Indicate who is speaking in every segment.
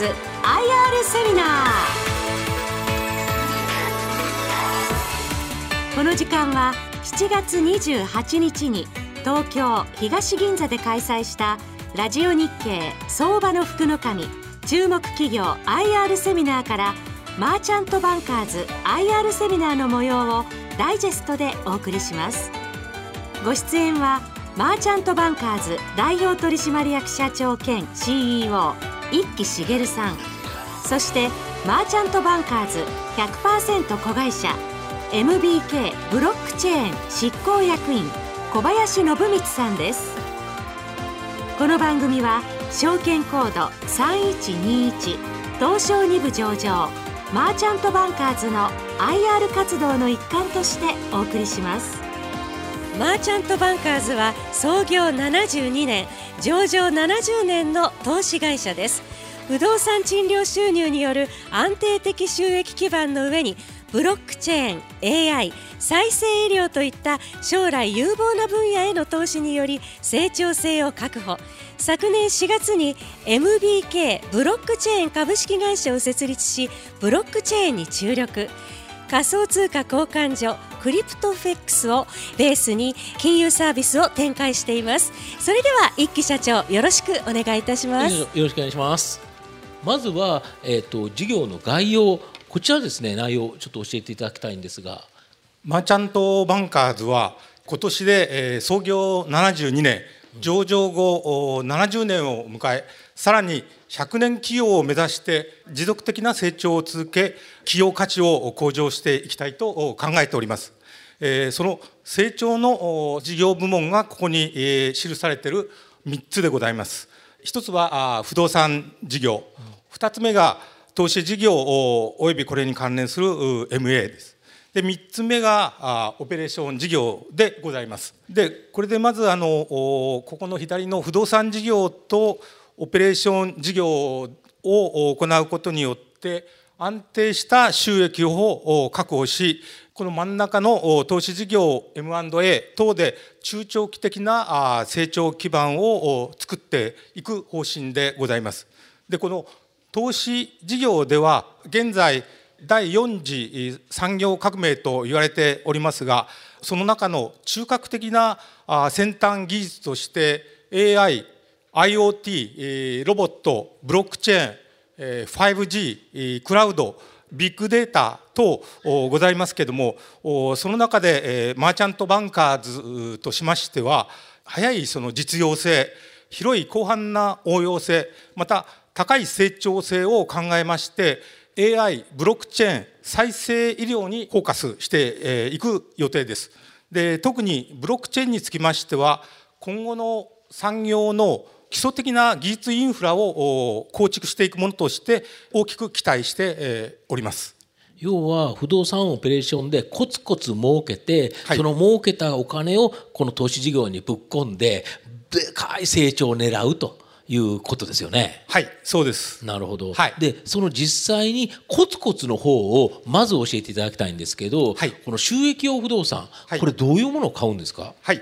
Speaker 1: ズ IR セミナー。この時間は7月28日に東京東銀座で開催したラジオ日経相場の福の神注目企業 IR セミナーからマーチャントバンカーズ IR セミナーの模様をダイジェストでお送りします。ご出演はマーチャントバンカーズ代表取締役社長兼 CEO 一木茂さん。そしてマーチャントバンカーズ100%子会社。MBK ブロックチェーン執行役員小林信光さんです。この番組は証券コード3121東証2部上場マーチャントバンカーズの IR 活動の一環としてお送りします。マーチャントバンカーズは創業72年上場70年の投資会社です。不動産賃料収入による安定的収益基盤の上にブロックチェーン AI 再生医療といった将来有望な分野への投資により成長性を確保。昨年4月に MBK ブロックチェーン株式会社を設立しブロックチェーンに注力。仮想通貨交換所クリプトフェックスをベースに金融サービスを展開しています。それでは一木社長よろしくお願いいたします。
Speaker 2: よろしくお願いします。まずはえっ、ー、と事業の概要。こちらですね内容ちょっと教えていただきたいんですが。
Speaker 3: マーチャントバンカーズは今年で、えー、創業72年上場後70年を迎えさらに100年企業を目指して持続的な成長を続け企業価値を向上していきたいと考えております。その成長の事業部門がここに記されている3つでございます。一つは不動産事業、2つ目が投資事業およびこれに関連する MA です。で3つ目がオペレーション事業でございます。でこれでまずあのここの左の不動産事業とオペレーション事業を行うことによって安定した収益を確保しこの真ん中の投資事業 M&A 等で中長期的な成長基盤を作っていく方針でございます。でこの投資事業では現在第4次産業革命と言われておりますがその中の中核的な先端技術として AI、IoT、ロボット、ブロックチェーン、5G、クラウド、ビッグデータ等ございますけれどもその中でマーチャントバンカーズとしましては早いその実用性広い広範な応用性また高い成長性を考えまして AI ブロックチェーン再生医療にフォーカスしていく予定です。で特にブロックチェーンにつきましては今後の産業の基礎的な技術インフラを構築していくものとして大きく期待しております。
Speaker 2: 要は不動産オペレーションでコツコツ儲けて、はい、その儲けたお金をこの投資事業にぶっ込んででかい成長を狙うと。いうことですよね。
Speaker 3: はい、そうです。
Speaker 2: なるほど。はい、で、その実際にコツコツの方をまず教えていただきたいんですけど、はい、この収益用不動産、はい、これどういうものを買うんですか？
Speaker 3: はい。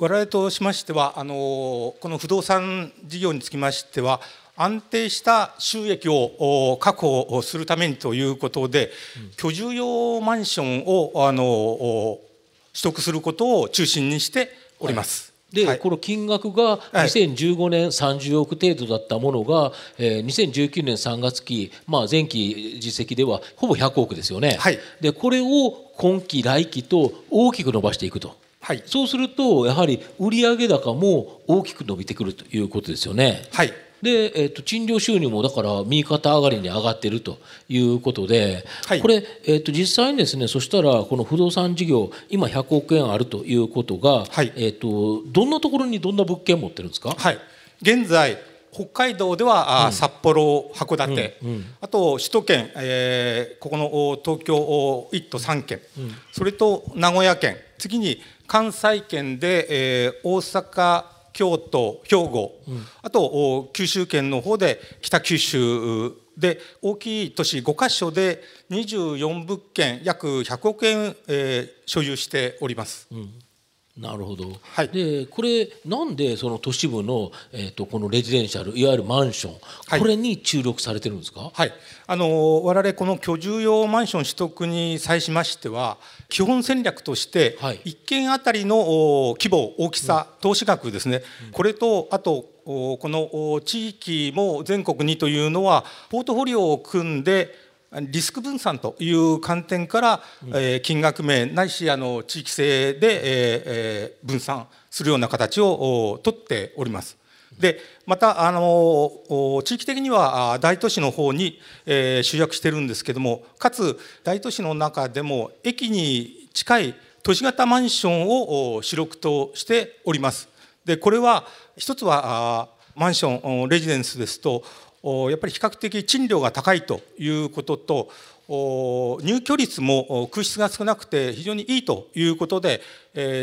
Speaker 3: 我々としましては、あのこの不動産事業につきましては。安定した収益を確保するためにということで、うん、居住用マンションをあの取得することを中心にしております。
Speaker 2: で、はい、この金額が2015年30億程度だったものが、えー、2019年3月期、まあ、前期実績ではほぼ100億ですよね。はい、でこれを今期来期と大きく伸ばしていくと。はい、そうするとやはり売上高も大きく伸びてくるということですよね。はいで、えーと、賃料収入もだから右肩上がりに上がってるということで、はい、これ、えーと、実際にですねそしたらこの不動産事業今100億円あるということが、はい、えーと、どんなところにどんな物件持ってるんですか、
Speaker 3: はい、現在北海道では、うん、札幌函館、うんうん、あと首都圏、えー、ここの東京1都3県、うん、それと名古屋県。次に関西圏で、えー、大阪京都兵庫、うん、あと九州圏の方で北九州で大きい都市5か所で24物件約100億円、えー、所有しております。うん
Speaker 2: なるほど、はい、でこれなんでその都市部の、えーと、このレジデンシャルいわゆるマンション、はい、これに注力されてるんですか、
Speaker 3: はい、あの我々この居住用マンション取得に際しましては基本戦略として、はい、1軒あたりの規模大きさ、うん、投資額ですね、うん、これとあとこの地域も全国にというのはポートフォリオを組んでリスク分散という観点から、え金額面ないしあの地域性で、え分散するような形をとっております。でまたあの地域的には大都市の方に、え集約してるんですけどもかつ大都市の中でも駅に近い都市型マンションを主力としております。でこれは一つはマンションレジデンスですとやっぱり比較的賃料が高いということと入居率も空室が少なくて非常にいいということで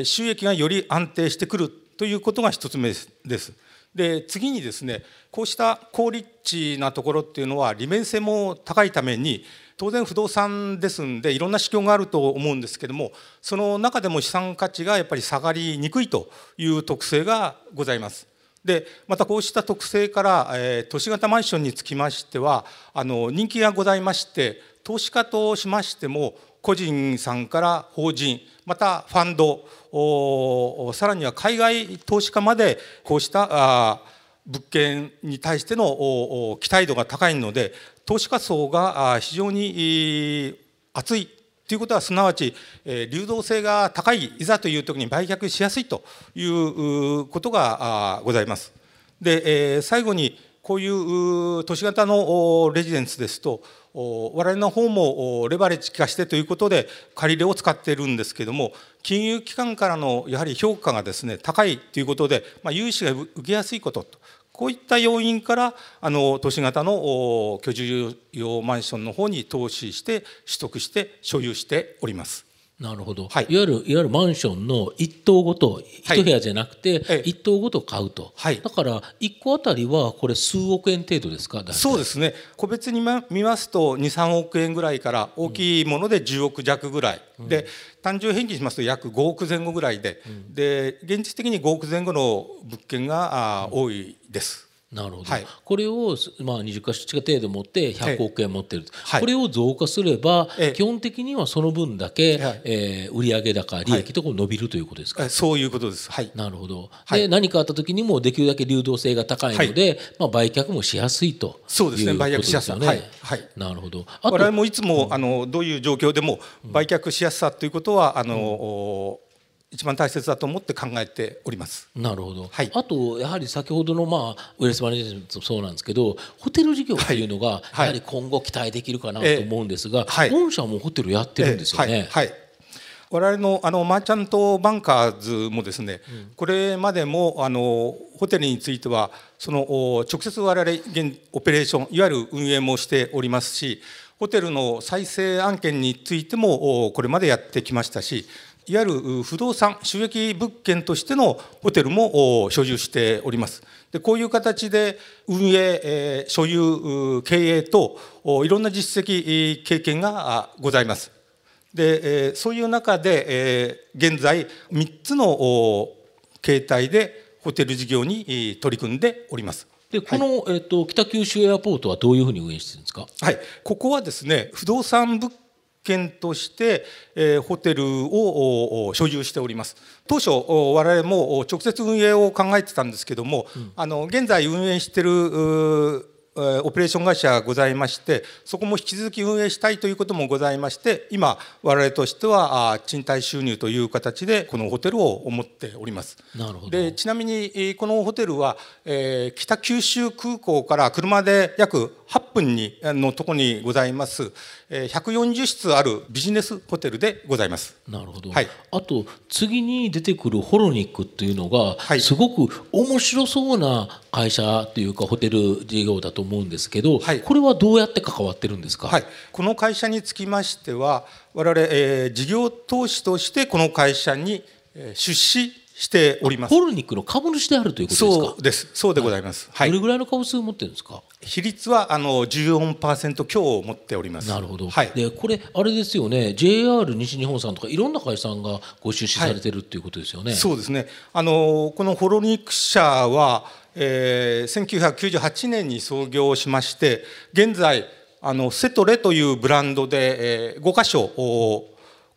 Speaker 3: 収益がより安定してくるということが一つ目です。で次にですねこうした高立地なところっていうのは利便性も高いために当然不動産ですんでいろんな指標があると思うんですけどもその中でも資産価値がやっぱり下がりにくいという特性がございます。でまたこうした特性から、えー、都市型マンションにつきましてはあの人気がございまして投資家としましても個人さんから法人またファンドさらには海外投資家までこうしたあ物件に対しての期待度が高いので投資家層が非常に厚いということはすなわち、え流動性が高いいざという時に売却しやすいということがございます。で、え最後にこういう都市型のレジデンスですと我々の方もレバレッジ化してということで借り入れを使っているんですけども金融機関からのやはり評価がですね高いということで、ま、融資が受けやすいこととこういった要因からあの都市型の居住用マンションの方に投資して取得して所有しております。
Speaker 2: なるほど、はい、いわゆるいわゆるマンションの一棟ごと一部屋じゃなくて一棟ごと買うと、はい、だから1個あたりはこれ数億円程度ですか？
Speaker 3: そうですね。個別に見ますと23億円ぐらいから大きいもので10億弱ぐらい、うん、で単純平均しますと約5億前後ぐらいで。うん、で現実的に5億前後の物件が多いです。
Speaker 2: なるほど、はい、これを、まあ、20か所近程度持って100億円持ってる、はい、これを増加すれば、基本的にはその分だけ、はい、えー、売上高利益とか伸びるということですか、
Speaker 3: そういうことです、はい、
Speaker 2: なるほど。で、何かあった時にもできるだけ流動性が高いので、まあ、売却もしやすいと
Speaker 3: そうですね。売却しやすい、はい。はい、
Speaker 2: なるほど。
Speaker 3: 我々もいつも、あのどういう状況でも売却しやすさということはあの、うん一番大切だと思って考えております。
Speaker 2: なるほど。はい、あとやはり先ほどのまあウェルスマネジメントもそうなんですけど、ホテル事業っていうのがやはり今後期待できるかなと思うんですが、はい、御社もホテルやってるんですよね。
Speaker 3: はい。我々のあのマーチャントバンカーズもですね、うん、これまでもあのホテルについてはその直接我々現オペレーションいわゆる運営もしておりますしホテルの再生案件についてもこれまでやってきましたしいわゆる不動産収益物件としてのホテルも所有しております。でこういう形で運営、所有、経営といろんな実績経験がございます。でそういう中で現在3つの形態でホテル事業に取り組んでおります。
Speaker 2: でこの、はい、えっと、北九州エアポートはどういうふうに運営してるんですか、
Speaker 3: はい、ここはですね不動産物件として、えー、ホテルを所有しております。当初我々も直接運営を考えてたんですけども、うん、あの現在運営してるオペレーション会社がございましてそこも引き続き運営したいということもございまして今我々としては賃貸収入という形でこのホテルを思っております。
Speaker 2: なるほど。
Speaker 3: でちなみにこのホテルは、えー、北九州空港から車で約8分にのところにございます。140室あるビジネスホテルでございます。
Speaker 2: なるほど。はい、あと次に出てくるホロニックっていうのが、はい、すごく面白そうな会社というかホテル事業だと思うんですけど、はい、これはどうやって関わってるんですか？
Speaker 3: はい、この会社につきましては我々、えー、事業投資としてこの会社に出資しております。
Speaker 2: ホルニックの株主であるということですか？
Speaker 3: そうです。そうでございます。
Speaker 2: はい。どれぐらいの株数を持ってるんですか？
Speaker 3: 比率はあの14%強を持っております。
Speaker 2: なるほど。はい。でこれあれですよね。JR 西日本さんとかいろんな会社さんがご出資されてるっていうことですよね。はい、
Speaker 3: そうですね。あのこのホロニック社は、えー、1998年に創業しまして、現在あのセトレというブランドで、えー、5箇所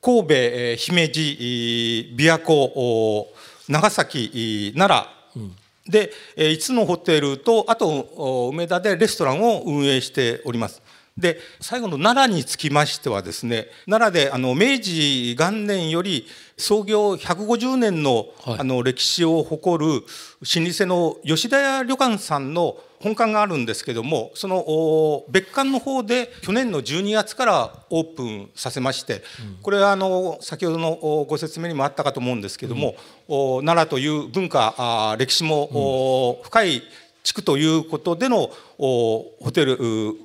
Speaker 3: 神戸、姫路、琵琶湖長崎奈良、うん、で5つのホテルとあと梅田でレストランを運営しております。で最後の奈良につきましてはですね奈良であの明治元年より創業150年の,、あの歴史を誇る老舗の吉田屋旅館さんの本館があるんですけどもその別館の方で去年の12月からオープンさせまして、これはあの先ほどのご説明にもあったかと思うんですけども、奈良という文化歴史も深い地区ということでのホテル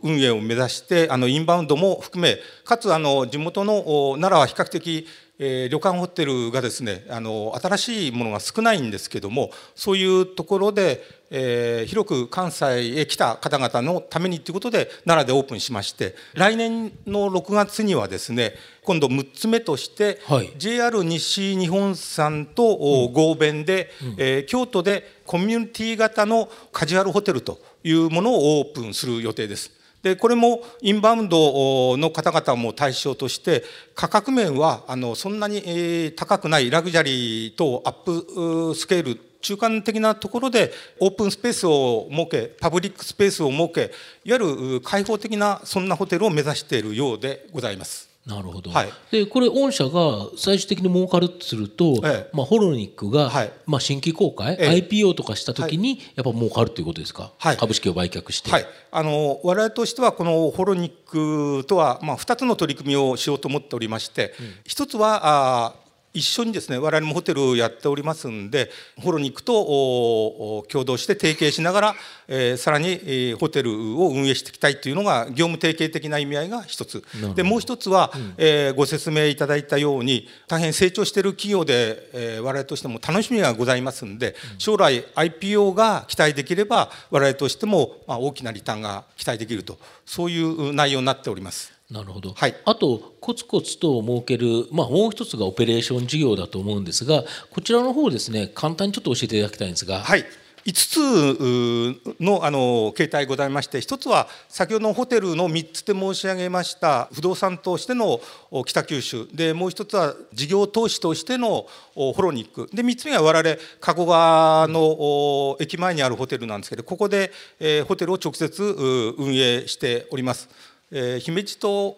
Speaker 3: 運営を目指してあのインバウンドも含めかつあの地元の奈良は比較的え、旅館ホテルがですねあの新しいものが少ないんですけどもそういうところで、えー、広く関西へ来た方々のためにということで奈良でオープンしまして来年の6月にはですね今度6つ目として、はい、JR 西日本さんと合弁で、うん、えー、京都でコミュニティ型のカジュアルホテルというものをオープンする予定です。でこれもインバウンドの方々も対象として価格面はあのそんなに高くないラグジャリーとアップスケール中間的なところでオープンスペースを設けパブリックスペースを設けいわゆる開放的なそんなホテルを目指しているようでございます。
Speaker 2: なるほど、はい、でこれ御社が最終的に儲かるとすると、ええ、まあ、ホロニックが、はい、まあ、新規公開、え、IPO とかした時にやっぱ儲かるということですか、はい、株式を売却して。
Speaker 3: はい、あの我々としてはこのホロニックとは、まあ、2つの取り組みをしようと思っておりまして、うん、1つはあ一緒にですね我々もホテルをやっておりますんでホロニックと共同して提携しながら、えー、さらに、えー、ホテルを運営していきたいというのが業務提携的な意味合いが一つ。でもう一つは、うん、えー、ご説明いただいたように大変成長している企業で、えー、我々としても楽しみがございますんで将来 IPO が期待できれば我々としても、まあ、大きなリターンが期待できるとそういう内容になっております。
Speaker 2: なるほど、はい、あとコツコツと設ける、まあ、もう一つがオペレーション事業だと思うんですがこちらの方ですね簡単にちょっと教えていただきたいんですが。
Speaker 3: はい。5つのあの形態ございまして1つは先ほどのホテルの3つで申し上げました不動産としての北九州。でもう1つは事業投資としてのホロニック。で3つ目は我々加古川の駅前にあるホテルなんですけどここでホテルを直接運営しております。えー、姫路と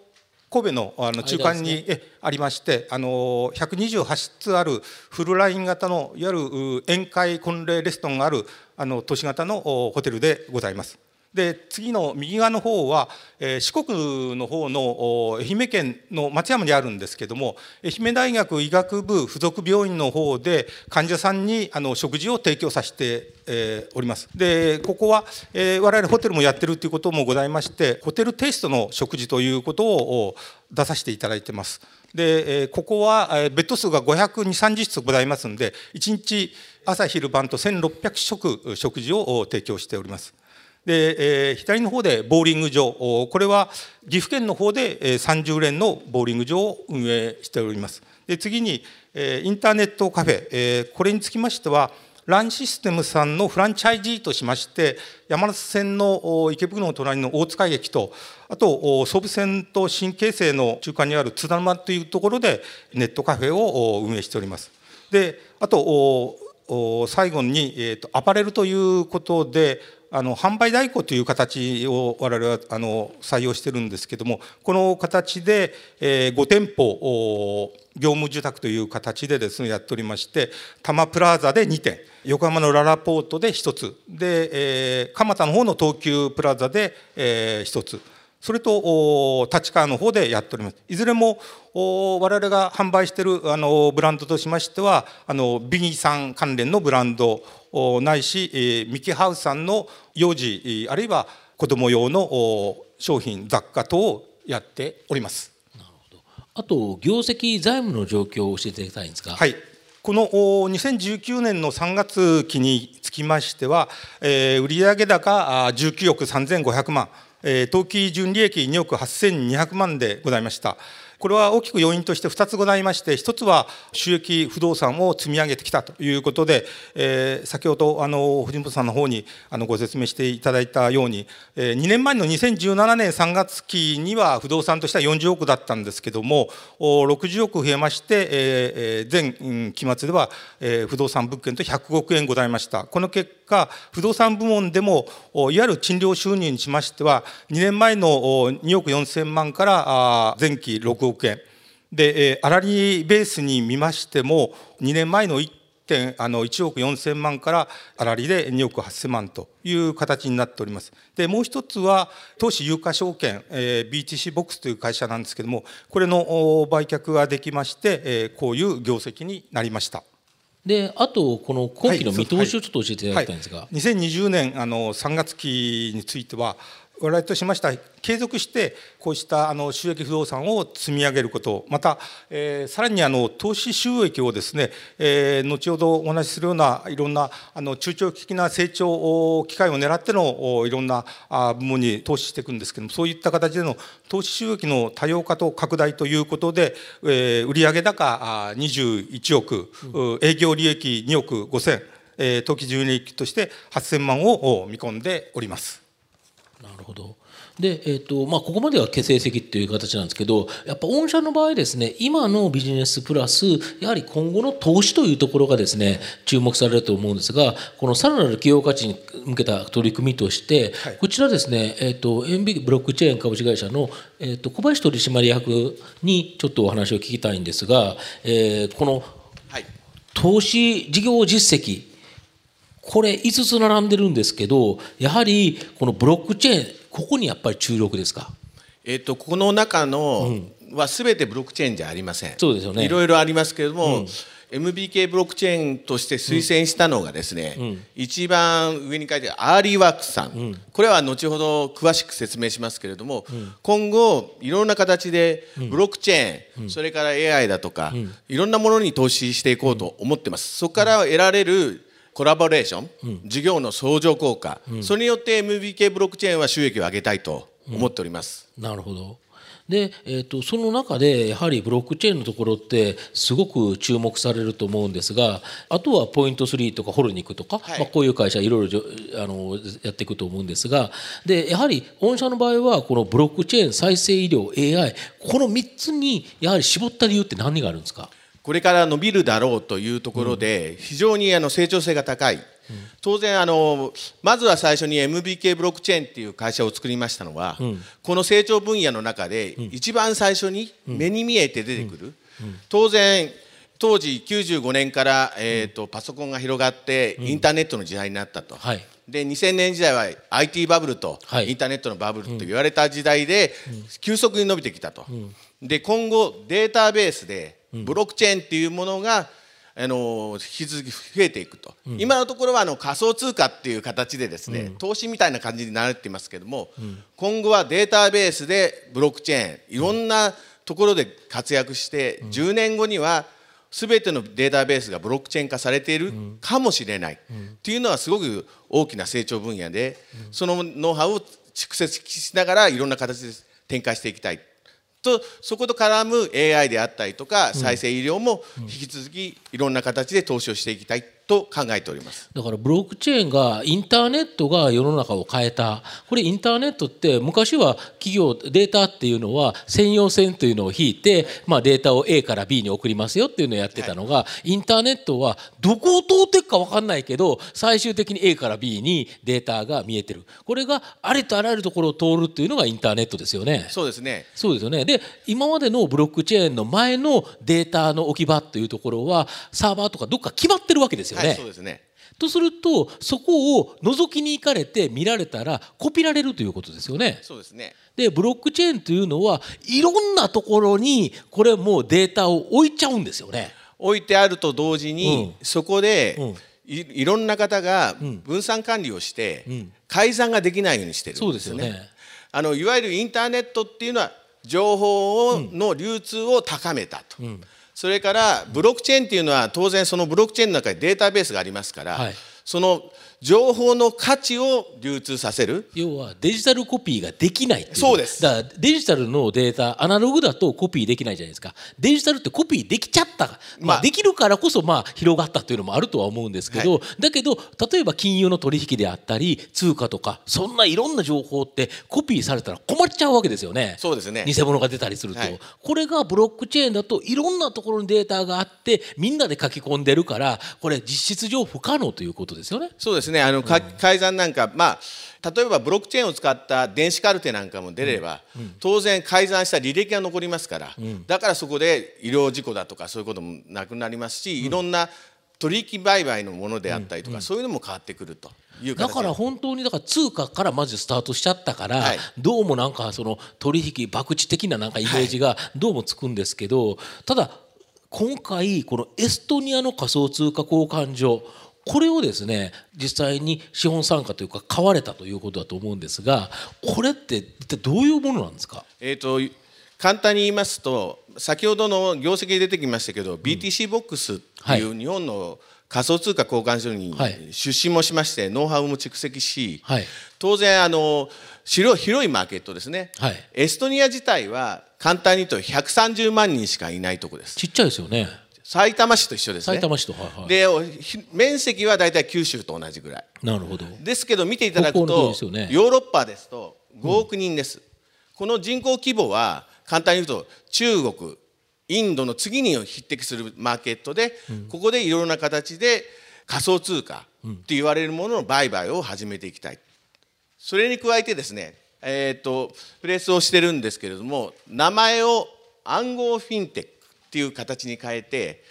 Speaker 3: 神戸のあの中間にえありましてあの128室あるフルライン型のいわゆる宴会婚礼レストランがあるあの都市型のホテルでございます。で次の右側の方は、え、四国の方の愛媛県の松山にあるんですけども愛媛大学医学部附属病院の方で患者さんにあの食事を提供させて、え、おります。でここは、え、我々ホテルもやってるということもございましてホテルテイストの食事ということを出させていただいてます。でここはベッド数が52030室ございますので1日朝昼晩と1600食食事を提供しております。で、えー、左の方でボーリング場。これは岐阜県の方で30連のボーリング場を運営しております。で次に、インターネットカフェ、これにつきましてはランシステムさんのフランチャイジーとしまして山手線の池袋の隣の大塚駅とあと総武線と新京成の中間にある津田沼というところでネットカフェを運営しております。であと最後に、えーとアパレルということであの販売代行という形を我々はあの採用してるんですけどもこの形で、えー、5店舗業務受託という形でですねやっておりまして多摩プラザで2店横浜のララポートで1つで、えー、蒲田の方の東急プラザで、えー、1つ。それと立川の方でやっております。いずれも我々が販売しているあのブランドとしましてはあのビニーさん関連のブランドないしミキハウスさんの幼児あるいは子ども用の商品雑貨等をやっております。
Speaker 2: なるほどあと業績財務の状況を教えていただきたいんですが。
Speaker 3: はいこの2019年の3月期につきましては、えー、売上高19億3500万、えー、当期純利益2億8200万でございました。これは大きく要因として2つございまして1つは収益不動産を積み上げてきたということで、えー、先ほどあの藤本さんの方にあのご説明していただいたように、えー、2年前の2017年3月期には不動産としては40億だったんですけども60億増えまして、えー、前期末では、えー、不動産物件と100億円ございました。この結果不動産部門でもいわゆる賃料収入にしましては2年前の2億4000万から前期6億円で粗利ベースに見ましても2年前の1点あの1億4000万から粗利で2億8000万という形になっております。でもう一つは投資有価証券、えー、BTC ボックスという会社なんですけどもこれの売却ができまして、えー、こういう業績になりました。
Speaker 2: であとこの今期の見通しをちょっと教えていただきたいんですが、はい
Speaker 3: はい、2020年あの3月期については我々としましては継続してこうしたあの収益不動産を積み上げることまた、えー、さらにあの投資収益をですね、えー、後ほどお話しするようないろんなあの中長期的な成長機会を狙ってのいろんな部門に投資していくんですけどもそういった形での投資収益の多様化と拡大ということで、えー、売上高21億、うん、営業利益2億5000、えー、当期純利益として8000万を見込んでおります。
Speaker 2: なるほど。で、えーとまあ、ここまでは成績っていう形なんですけどやっぱ御社の場合ですね今のビジネスプラスやはり今後の投資というところがですね注目されると思うんですがこのさらなる企業価値に向けた取り組みとして、はい、こちらですね、えーと、エンビブロックチェーン株式会社の、えーと、小林取締役にちょっとお話を聞きたいんですが、えー、この投資事業実績これ5つ並んでるんですけどやはりこのブロックチェーンここにやっぱり注力ですか？
Speaker 4: えっとこの中の、は全てブロックチェーンじゃありません。
Speaker 2: そうですよね。
Speaker 4: いろいろありますけれども、うん。MBK ブロックチェーンとして推薦したのがですね、うん、一番上に書いてあるアーリーワークスさん、うん、これは後ほど詳しく説明しますけれども、うん、今後いろんな形でブロックチェーン、それから AI だとか、いろんなものに投資していこうと思ってます。そこから得られるコラボレーション、うん、事業の相乗効果、うん、それによって MBK ブロックチェーンは収益を上げたいと思っております。
Speaker 2: なるほど。で、えーと、その中でやはりブロックチェーンのところってすごく注目されると思うんですがあとはポイント3とかホルニックとか、はい、まあ、こういう会社いろいろあのやっていくと思うんですがでやはり御社の場合はこのブロックチェーン再生医療 AI この3つにやはり絞った理由って何があるんですか？
Speaker 4: これから伸びるだろうというところで非常にあの成長性が高い、当然あのまずは最初に MBK ブロックチェーンっていう会社を作りましたのは、この成長分野の中で一番最初に目に見えて出てくる、当然当時95年から、えーと、パソコンが広がってインターネットの時代になったと、はい、で2000年時代は IT バブルと、インターネットのバブルと言われた時代で、急速に伸びてきたと、で今後データベースでブロックチェーンっていうものがあの引き続き増えていくと、うん、今のところはあの仮想通貨っていう形でですね、うん、投資みたいな感じになっていますけども、うん、今後はデータベースでブロックチェーンいろんなところで活躍して、うん、10年後には全てのデータベースがブロックチェーン化されているかもしれないっていうのはすごく大きな成長分野で、そのノウハウを蓄積しながらいろんな形で展開していきたいとそこと絡む AI であったりとか再生医療も引き続きいろんな形で投資をしていきたいと考えております。
Speaker 2: だからブロックチェーンがインターネットが世の中を変えた。これインターネットって昔は企業データっていうのは専用線というのを引いて、まあ、データを A から B に送りますよっていうのをやってたのが、はい、インターネットはどこを通っていくか分かんないけど最終的に A から B にデータが見えてる。これがありとあらゆるところを通るっていうのがインターネットですよね。
Speaker 4: そうですね。
Speaker 2: そうですよね。で今までのブロックチェーンの前のデータの置き場というところはサーバーとかどっか決まってるわけですよよね。はい、そうですねとするとそこを覗きに行かれて見られたらコピられるということですよね。
Speaker 4: そうですね
Speaker 2: でブロックチェーンというのはいろんなところにこれもうデータを置いちゃうんですよね。
Speaker 4: 置いてあると同時に、うん、そこで、うんいいろんな方が分散管理をして、改ざんができないようにしてるんですよね。よねあのいわゆるインターネットっていうのは情報の流通を高めたと。うんそれからブロックチェーンっていうのは当然そのブロックチェーンの中にデータベースがありますから、はい、その情報の価値を流通させる。
Speaker 2: 要はデジタルコピーができない
Speaker 4: そうです。
Speaker 2: だからデジタルのデータアナログだとコピーできないじゃないですか。デジタルってコピーできちゃった、まあ、できるからこそまあ広がったというのもあるとは思うんですけど、はい、だけど例えば金融の取引であったり通貨とかそんないろんな情報ってコピーされたら困っちゃうわけですよね。
Speaker 4: そうですね。
Speaker 2: 偽物が出たりすると、はい、これがブロックチェーンだといろんなところにデータがあってみんなで書き込んでるからこれ実質上不可能ということですよね。
Speaker 4: そうですね。あの、うん。改ざんなんかまあ例えばブロックチェーンを使った電子カルテなんかも出れば、うん、当然改ざんした履歴が残りますから、うん、だからそこで医療事故だとかそういうこともなくなりますし、いろんな取引売買のものであったりとか、そういうのも変わってくると。
Speaker 2: だから本当にだから通貨からまずスタートしちゃったから、はい、どうもなんかその取引博打的ななんかイメージがどうもつくんですけど、はい、ただ今回このエストニアの仮想通貨交換所これをですね実際に資本参加というか買われたということだと思うんですがこれって一体どういうものなんですか、
Speaker 4: えーと、簡単に言いますと先ほどの業績出てきましたけど、うん、BTC ボックスっていう日本の仮想通貨交換所に出資もしまして、ノウハウも蓄積し、はい、当然あの広いマーケットですね、はい、エストニア自体は簡単に言うと130万人しかいないとこです。
Speaker 2: ちっちゃいですよね
Speaker 4: 埼玉市と一緒ですね。
Speaker 2: 埼玉市と、はいはい、
Speaker 4: で面積は大体九州と同じぐらい。
Speaker 2: なるほど。
Speaker 4: ですけど見ていただくと、ね、ヨーロッパですと5億人です、うん、この人口規模は簡単に言うと中国インドの次に匹敵するマーケットで、うん、ここでいろいろな形で仮想通貨って言われるものの売買を始めていきたい。それに加えてですね、えーと、とプレスをしてるんですけれども名前を暗号フィンテックっていう形に変えて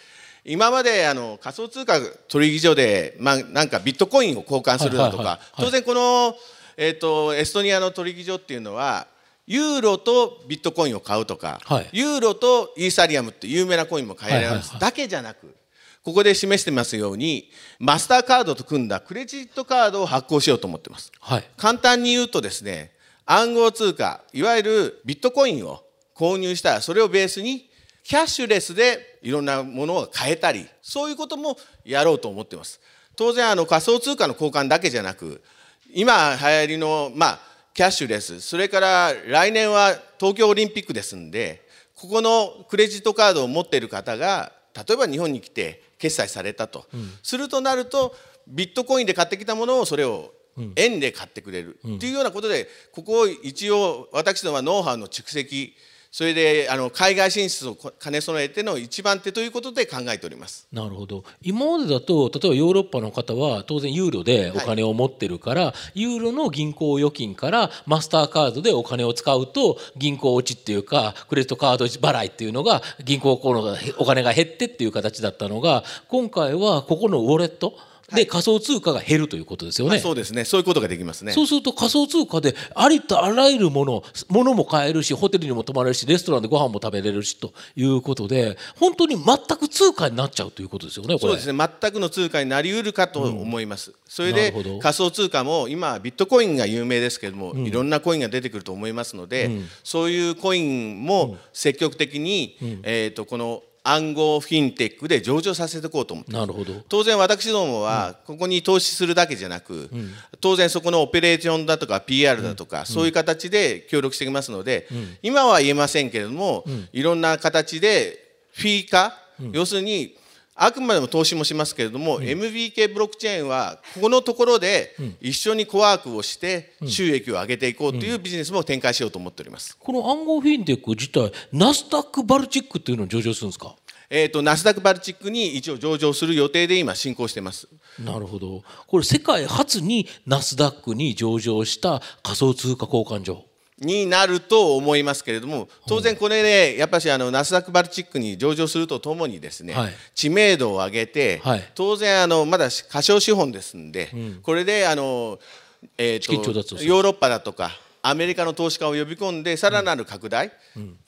Speaker 4: 今まであの仮想通貨取引所で、まあ、なんかビットコインを交換するだとか当然この、えーと、エストニアの取引所っていうのはユーロとビットコインを買うとか、はい、ユーロとイーサリアムって有名なコインも買えられます、だけじゃなくここで示してますようにマスターカードと組んだクレジットカードを発行しようと思ってます、はい、簡単に言うとですね暗号通貨いわゆるビットコインを購入したらそれをベースにキャッシュレスでいろんなものを買えたりそういうこともやろうと思ってます。当然あの仮想通貨の交換だけじゃなく今流行りのまあキャッシュレスそれから来年は東京オリンピックですんでここのクレジットカードを持っている方が例えば日本に来て決済されたと、うん、するとなるとビットコインで買ってきたものをそれを円で買ってくれるっていうようなことでここを一応私どもはノウハウの蓄積それであの海外進出を兼ね備えての一番手ということで考えております。
Speaker 2: なるほど。今までだと例えばヨーロッパの方は当然ユーロでお金を持ってるから、はい、ユーロの銀行預金からマスターカードでお金を使うと銀行落ちっていうかクレジットカード払いっていうのが銀行のお金が減ってっていう形だったのが今回はここのウォレットで仮想通貨が減るということですよね。
Speaker 4: そうですね。そういうことができますね。
Speaker 2: そうすると仮想通貨でありとあらゆるもの、ものも買えるし、ホテルにも泊まれるし、レストランでご飯も食べれるしということで、本当に全く通貨になっちゃうということですよね。
Speaker 4: そうですね。全くの通貨になりうるかと思います。うん、それで仮想通貨も今ビットコインが有名ですけれども、うん、いろんなコインが出てくると思いますので、うん、そういうコインも積極的に、えっ、とこの暗号フィンテックで上場させていこうと思ってなるほど。当然私どもはここに投資するだけじゃなく、うん、当然そこのオペレーションだとか PR だとか、うん、そういう形で協力してきますので、うん、今は言えませんけれども、いろんな形でフィー化、要するにあくまでも投資もしますけれども、うん、MBK ブロックチェーンはここのところで一緒にコワークをして収益を上げていこうというビジネスも展開しようと思っております、
Speaker 2: この暗号フィンテック自体ナスダックバルチックっていうのを上場するんですか？
Speaker 4: えーと、ナスダックバルチックに一応上場する予定で今進行してます。
Speaker 2: なるほど。これ世界初にナスダックに上場した仮想通貨交換所
Speaker 4: になると思いますけれども当然これでやっぱりあのナスダックバルチックに上場するとともにですね、はい、知名度を上げて、はい、当然あのまだ過小資本ですんで、うん、これであの、えーと、ヨーロッパだとかアメリカの投資家を呼び込んでさらなる拡大、うんうん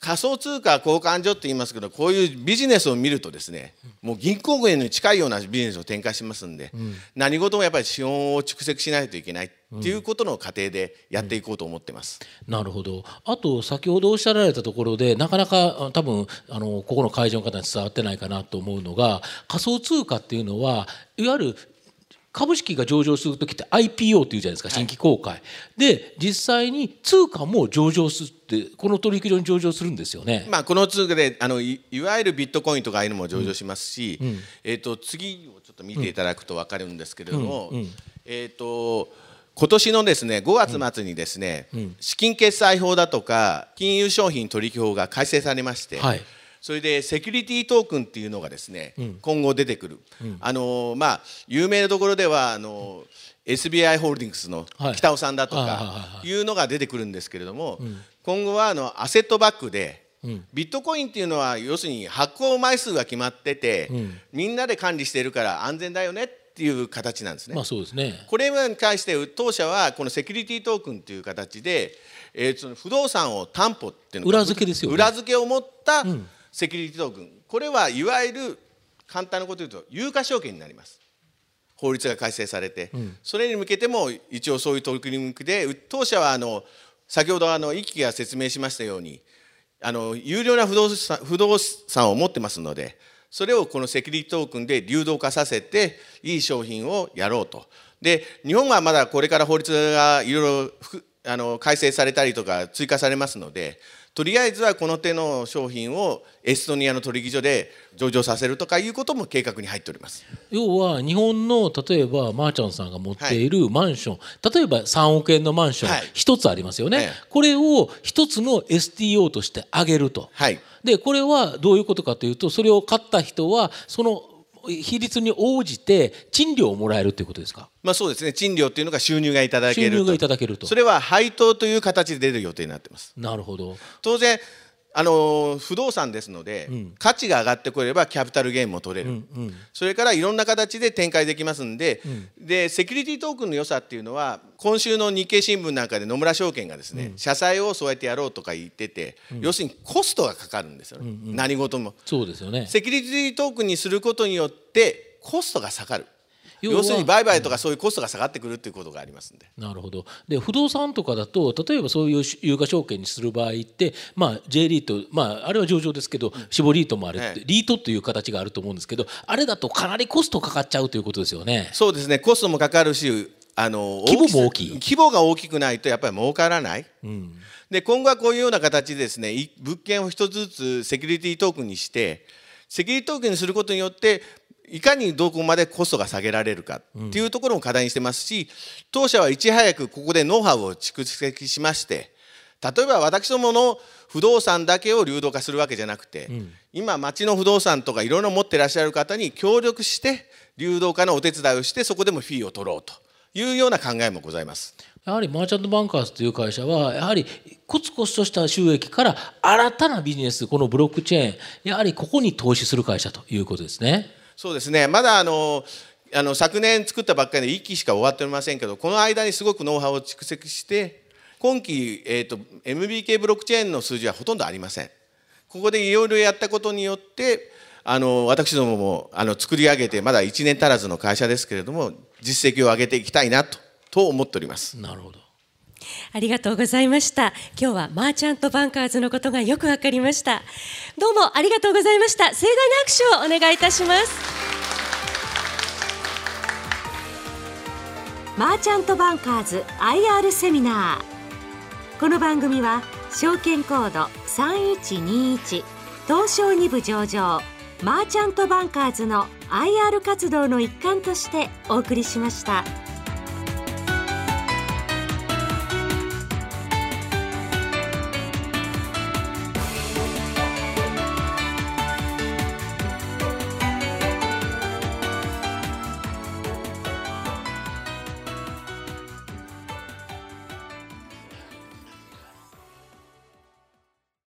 Speaker 4: 仮想通貨交換所って言いますけどこういうビジネスを見るとですねもう銀行群に近いようなビジネスを展開しますんで、うん、何事もやっぱり資本を蓄積しないといけないっていうことの過程でやっていこうと思ってます、
Speaker 2: うん、なるほど。あと先ほどおっしゃられたところでなかなか多分あのここの会場の方に伝わってないかなと思うのが仮想通貨っていうのはいわゆる株式が上場する時って IPO っていうじゃないですか新規公開、はい、で実際に通貨も上場するってこの取引所に上場するんですよね、
Speaker 4: まあ、この通貨であのいわゆるビットコインとかああいうのも上場しますし、うんうん、えーと、次をちょっと見ていただくと分かるんですけれども、うん、えっ、ー、と今年のですね5月末にですね、資金決済法だとか金融商品取引法が改正されまして、はいそれでセキュリティトークンっていうのがですね、うん、今後出てくる、うん、あのまあ有名なところではあの SBI ホールディングスの北尾さんだとかいうのが出てくるんですけれども、今後はあのアセットバックでビットコインっていうのは要するに発行枚数が決まってて、みんなで管理しているから安全だよねっていう形なんですね。
Speaker 2: まあそうですね。
Speaker 4: これに関して当社はこのセキュリティトークンっていう形で、えー、その不動産を担保っていうの
Speaker 2: 裏付けですよ、
Speaker 4: ね、裏付けを持った、うんセキュリティトークン。これはいわゆる簡単なこと言うと有価証券になります。法律が改正されて、うん、それに向けても一応そういう取り組みで当社はあの先ほどあの一輝が説明しましたようにあの有料な不動産不動産を持ってますのでそれをこのセキュリティトークンで流動化させていい商品をやろうと。で日本はまだこれから法律がいろいろあの改正されたりとか追加されますのでとりあえずはこの手の商品をエストニアの取引所で上場させるとかいうことも計画に入っております。
Speaker 2: 要は日本の例えばマーチャンさんが持っているマンション、はい、例えば3億円のマンション一、つありますよね、はい、これを一つの STO として上げると、はい、でこれはどういうことかというとそれを買った人はその比率に応じて賃料をもらえるということですか？
Speaker 4: まあそうですね。賃料っていうのが収入がいただける
Speaker 2: 収入がいただけると。
Speaker 4: それは配当という形で出る予定になってます。
Speaker 2: なるほど。
Speaker 4: 当然あの不動産ですので、うん、価値が上がってこればキャピタルゲインも取れる、うんうん、それからいろんな形で展開できますんでうん、でセキュリティトークンの良さっていうのは今週の日経新聞なんかで野村証券がですね、うん、社債をそうやってやろうとか言ってて、要するにコストがかかるんですよね、うんうん、何事も。
Speaker 2: そうですよね。
Speaker 4: セキュリティトークンにすることによってコストが下がる要するに売買とかそういうコストが下がってくるっていうことがありますんで。
Speaker 2: なるほどで不動産とかだと例えばそういう有価証券にする場合って、まあ、J リート、まあ、あれは上場ですけど絞リートもあるって、リートっていう形があると思うんですけどあれだとかなりコストかかっちゃうということですよね。
Speaker 4: そうですねコストもかかるしあの
Speaker 2: 規模も大きい
Speaker 4: 規模が大きくないとやっぱり儲からない。うんで今後はこういうような形でですね物件を一つずつセキュリティトークンにしてセキュリティトークンにすることによっていかにどこまでコストが下げられるかっていうところも課題にしてますし当社はいち早くここでノウハウを蓄積しまして例えば私どもの不動産だけを流動化するわけじゃなくて、今町の不動産とかいろいろ持ってらっしゃる方に協力して流動化のお手伝いをしてそこでもフィーを取ろうというような考えもございます。
Speaker 2: やはりマーチャントバンカーズという会社はやはりコツコツとした収益から新たなビジネスこのブロックチェーンやはりここに投資する会社ということですね。
Speaker 4: そうですね。まだあのあの昨年作ったばっかりで1期しか終わっておりませんけどこの間にすごくノウハウを蓄積して今期、えーと、MBK ブロックチェーンの数字はほとんどありません。ここでいろいろやったことによってあの私どももあの作り上げてまだ1年足らずの会社ですけれども実績を上げていきたいなとと思っております。
Speaker 2: なるほど。
Speaker 1: ありがとうございました。今日はマーチャントバンカーズのことがよくわかりました。どうもありがとうございました。盛大な拍手をお願いいたします。マーチャントバンカーズ IR セミナー。この番組は証券コード3121東証2部上場マーチャントバンカーズの IR 活動の一環としてお送りしました。